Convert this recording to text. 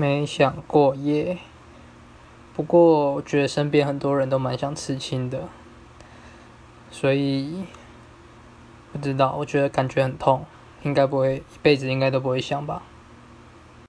没想过耶，不过我觉得身边很多人都蛮想刺青的。所以不知道，我觉得感觉很痛，应该不会一辈子，应该都不会想吧。